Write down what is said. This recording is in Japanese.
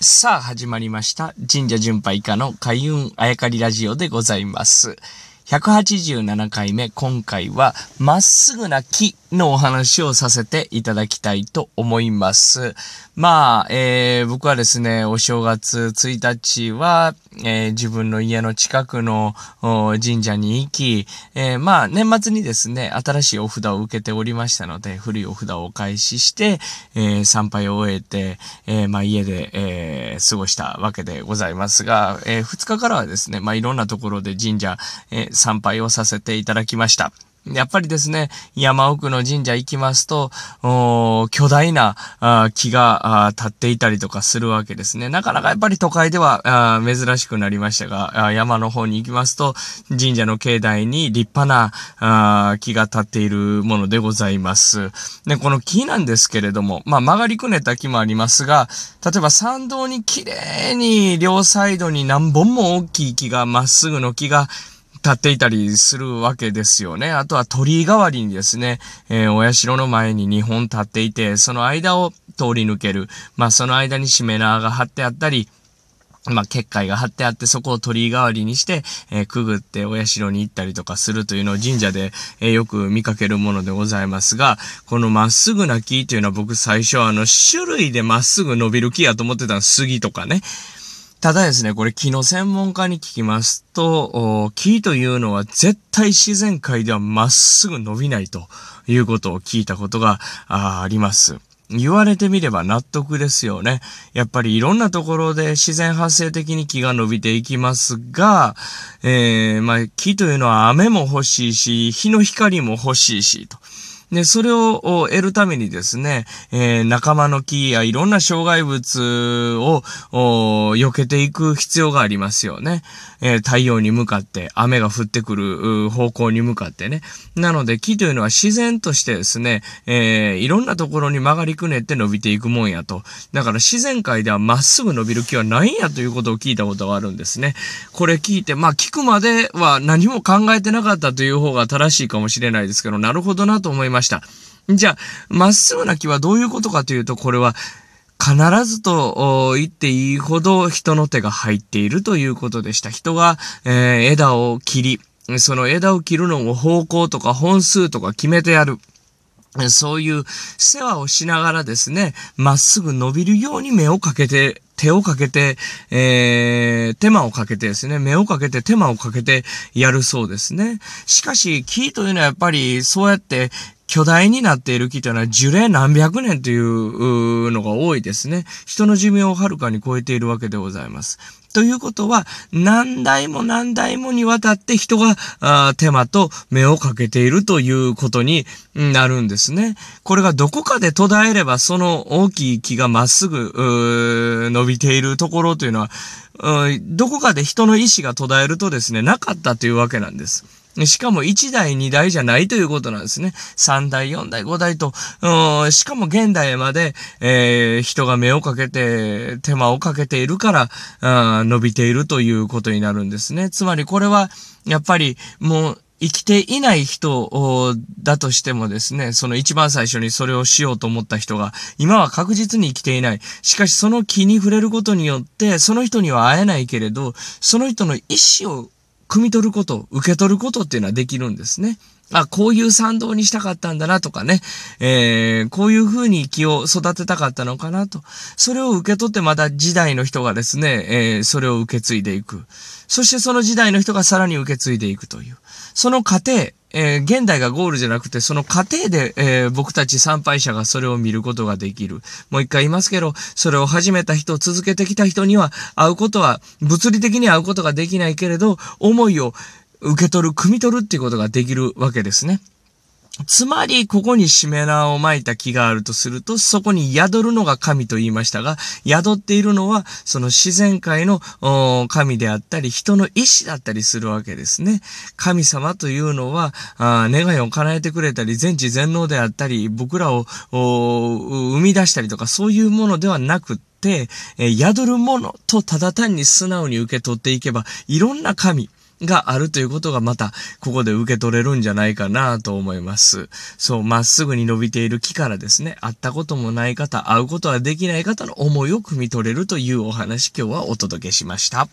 さあ、始まりました。神社巡拝家の開運あやかりラジオでございます。187回目、今回は、まっすぐな木のお話をさせていただきたいと思います。まあ、えー、僕はですね、お正月1日は、えー、自分の家の近くの神社に行き、えー、まあ、年末にですね、新しいお札を受けておりましたので、古いお札をお返しして、え参拝を終えて、えまあ、家で、え過ごしたわけでございますが、え2日からはですね、まあ、いろんなところで神社、え参拝をさせていただきました。やっぱりですね、山奥の神社行きますと、巨大な木が立っていたりとかするわけですね。なかなかやっぱり都会では珍しくなりましたが、山の方に行きますと、神社の境内に立派な木が立っているものでございます。で、この木なんですけれども、まあ曲がりくねた木もありますが、例えば参道に綺麗に両サイドに何本も大きい木が、まっすぐの木が立っていたりするわけですよね。あとは鳥居代わりにですね、えー、お社の前に2本立っていて、その間を通り抜ける。まあその間にしめ縄が張ってあったり、まあ、結界が張ってあって、そこを鳥居代わりにして、えー、くぐってお社に行ったりとかするというのを神社で、えー、よく見かけるものでございますが、このまっすぐな木というのは僕最初はあの種類でまっすぐ伸びる木やと思ってたの杉とかね。ただですね、これ木の専門家に聞きますと、木というのは絶対自然界ではまっすぐ伸びないということを聞いたことがあります。言われてみれば納得ですよね。やっぱりいろんなところで自然発生的に木が伸びていきますが、えー、まあ木というのは雨も欲しいし、日の光も欲しいし、と。で、それを得るためにですね、えー、仲間の木やいろんな障害物を避けていく必要がありますよね。えー、太陽に向かって、雨が降ってくる方向に向かってね。なので木というのは自然としてですね、えー、いろんなところに曲がりくねって伸びていくもんやと。だから自然界ではまっすぐ伸びる木はないんやということを聞いたことがあるんですね。これ聞いて、まあ聞くまでは何も考えてなかったという方が正しいかもしれないですけど、なるほどなと思いますました。じゃあ、まっすぐな木はどういうことかというと、これは必ずと言っていいほど人の手が入っているということでした。人が、えー、枝を切り、その枝を切るのを方向とか本数とか決めてやる。そういう世話をしながらですね、まっすぐ伸びるように目をかけて、手をかけて、えー、手間をかけてですね、目をかけて手間をかけてやるそうですね。しかし、木というのはやっぱりそうやって巨大になっている木というのは樹齢何百年というのが多いですね。人の寿命をはるかに超えているわけでございます。ということは、何代も何代もにわたって人が手間と目をかけているということになるんですね。これがどこかで途絶えれば、その大きい木がまっすぐ伸びているところというのは、どこかで人の意志が途絶えるとですね、なかったというわけなんです。しかも1台2台じゃないということなんですね。3台4台5台と、しかも現代まで、えー、人が目をかけて、手間をかけているから、伸びているということになるんですね。つまりこれは、やっぱりもう、生きていない人だとしてもですね、その一番最初にそれをしようと思った人が、今は確実に生きていない。しかしその気に触れることによって、その人には会えないけれど、その人の意思を汲み取ること、受け取ることっていうのはできるんですね。あ、こういう賛同にしたかったんだなとかね、えー、こういう風に気を育てたかったのかなと。それを受け取ってまた時代の人がですね、えー、それを受け継いでいく。そしてその時代の人がさらに受け継いでいくという。その過程、えー、現代がゴールじゃなくて、その過程で、えー、僕たち参拝者がそれを見ることができる。もう一回言いますけど、それを始めた人、続けてきた人には、会うことは、物理的に会うことができないけれど、思いを受け取る、汲み取るっていうことができるわけですね。つまり、ここにしめ縄を巻いた木があるとすると、そこに宿るのが神と言いましたが、宿っているのは、その自然界の神であったり、人の意志だったりするわけですね。神様というのは、あ願いを叶えてくれたり、全知全能であったり、僕らを生み出したりとか、そういうものではなくて、え宿るものとただ単に素直に受け取っていけば、いろんな神、があるということがまた、ここで受け取れるんじゃないかなと思います。そう、まっすぐに伸びている木からですね、会ったこともない方、会うことはできない方の思いを汲み取れるというお話、今日はお届けしました。